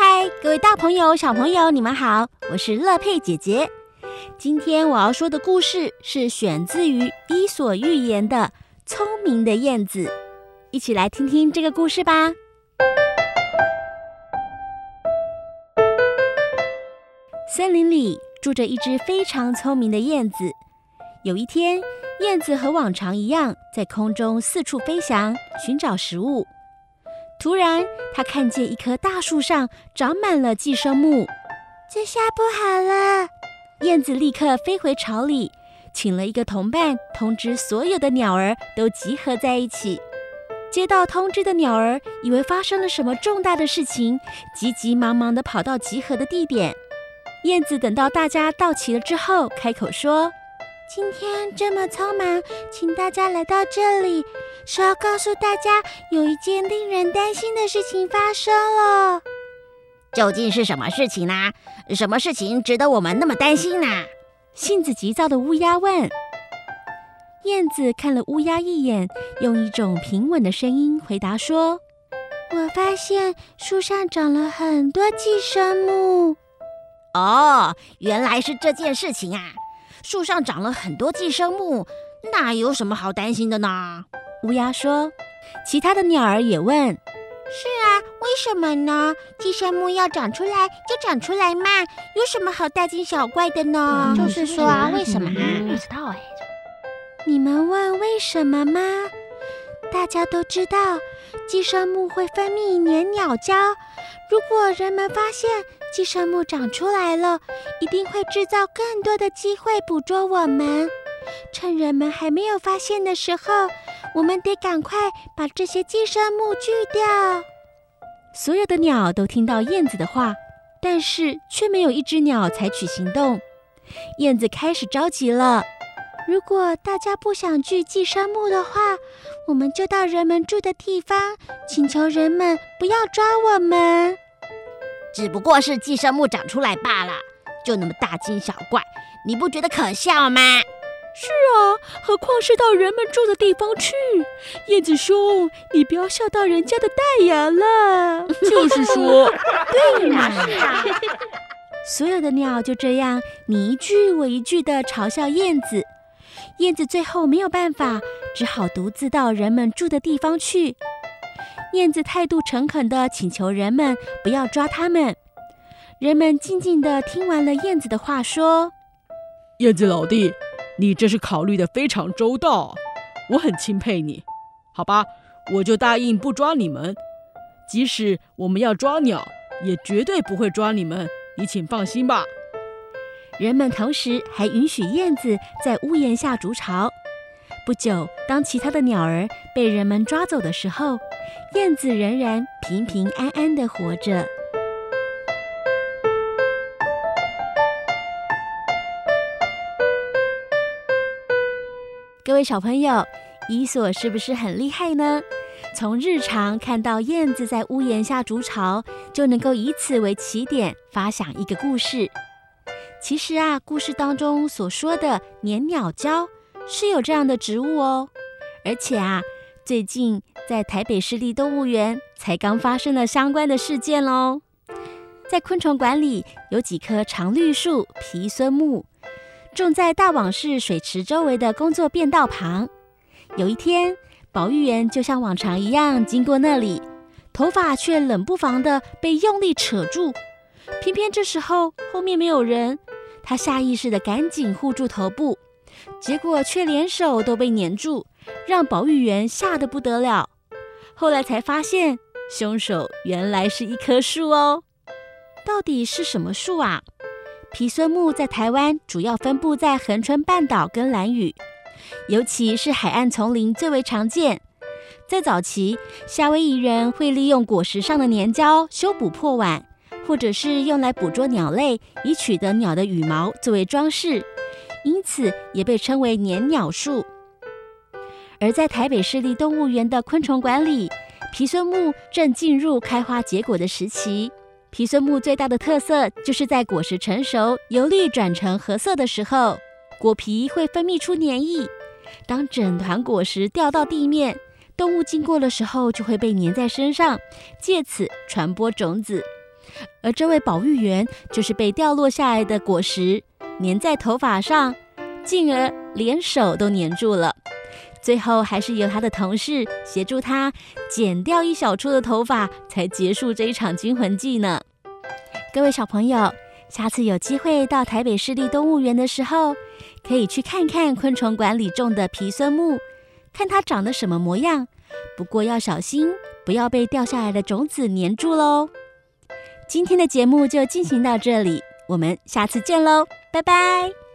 嗨，各位大朋友、小朋友，你们好，我是乐佩姐姐。今天我要说的故事是选自于《伊索寓言》的《聪明的燕子》，一起来听听这个故事吧。森林里住着一只非常聪明的燕子。有一天，燕子和往常一样，在空中四处飞翔，寻找食物。突然，他看见一棵大树上长满了寄生木，这下不好了！燕子立刻飞回巢里，请了一个同伴，通知所有的鸟儿都集合在一起。接到通知的鸟儿以为发生了什么重大的事情，急急忙忙地跑到集合的地点。燕子等到大家到齐了之后，开口说：“今天这么匆忙，请大家来到这里，是要告诉大家有一件令人担心的事情发生了。究竟是什么事情呢？什么事情值得我们那么担心呢？”性子急躁的乌鸦问。燕子看了乌鸦一眼，用一种平稳的声音回答说：“我发现树上长了很多寄生木。”哦，原来是这件事情啊！树上长了很多寄生木，那有什么好担心的呢？乌鸦说。其他的鸟儿也问：“是啊，为什么呢？寄生木要长出来就长出来嘛，有什么好大惊小怪的呢？”就是说啊，为什么啊？不知道哎。你们问为什么吗？大家都知道，寄生木会分泌粘鸟胶。如果人们发现寄生木长出来了，一定会制造更多的机会捕捉我们。趁人们还没有发现的时候，我们得赶快把这些寄生木锯掉。所有的鸟都听到燕子的话，但是却没有一只鸟采取行动。燕子开始着急了。如果大家不想锯寄生木的话，我们就到人们住的地方，请求人们不要抓我们。只不过是寄生木长出来罢了，就那么大惊小怪，你不觉得可笑吗？是啊，何况是到人们住的地方去。燕子兄，你不要笑到人家的大牙了。就是说，对嘛？所有的鸟就这样你一句我一句的嘲笑燕子。燕子最后没有办法，只好独自到人们住的地方去。燕子态度诚恳地请求人们不要抓它们。人们静静地听完了燕子的话，说：“燕子老弟，你这是考虑的非常周到，我很钦佩你。好吧，我就答应不抓你们。即使我们要抓鸟，也绝对不会抓你们。你请放心吧。”人们同时还允许燕子在屋檐下筑巢。不久，当其他的鸟儿被人们抓走的时候，燕子仍然平平安安地活着。各位小朋友，伊索是不是很厉害呢？从日常看到燕子在屋檐下筑巢，就能够以此为起点，发想一个故事。其实啊，故事当中所说的粘鸟胶是有这样的植物哦，而且啊，最近在台北市立动物园才刚发生了相关的事件喽。在昆虫馆里有几棵常绿树皮孙木，种在大网室水池周围的工作便道旁。有一天，保育员就像往常一样经过那里，头发却冷不防地被用力扯住。偏偏这时候后面没有人，他下意识地赶紧护住头部，结果却连手都被黏住，让保育员吓得不得了。后来才发现，凶手原来是一棵树哦。到底是什么树啊？皮孙木在台湾主要分布在恒春半岛跟兰屿，尤其是海岸丛林最为常见。在早期，夏威夷人会利用果实上的粘胶修补破碗。或者是用来捕捉鸟类，以取得鸟的羽毛作为装饰，因此也被称为粘鸟树。而在台北市立动物园的昆虫馆里，皮孙木正进入开花结果的时期。皮孙木最大的特色就是在果实成熟，由绿转成褐色的时候，果皮会分泌出粘液。当整团果实掉到地面，动物经过的时候就会被粘在身上，借此传播种子。而这位保育员就是被掉落下来的果实粘在头发上，进而连手都粘住了。最后还是由他的同事协助他剪掉一小撮的头发，才结束这一场惊魂记呢。各位小朋友，下次有机会到台北市立动物园的时候，可以去看看昆虫馆里种的皮孙木，看它长得什么模样。不过要小心，不要被掉下来的种子粘住喽。今天的节目就进行到这里，我们下次见喽，拜拜。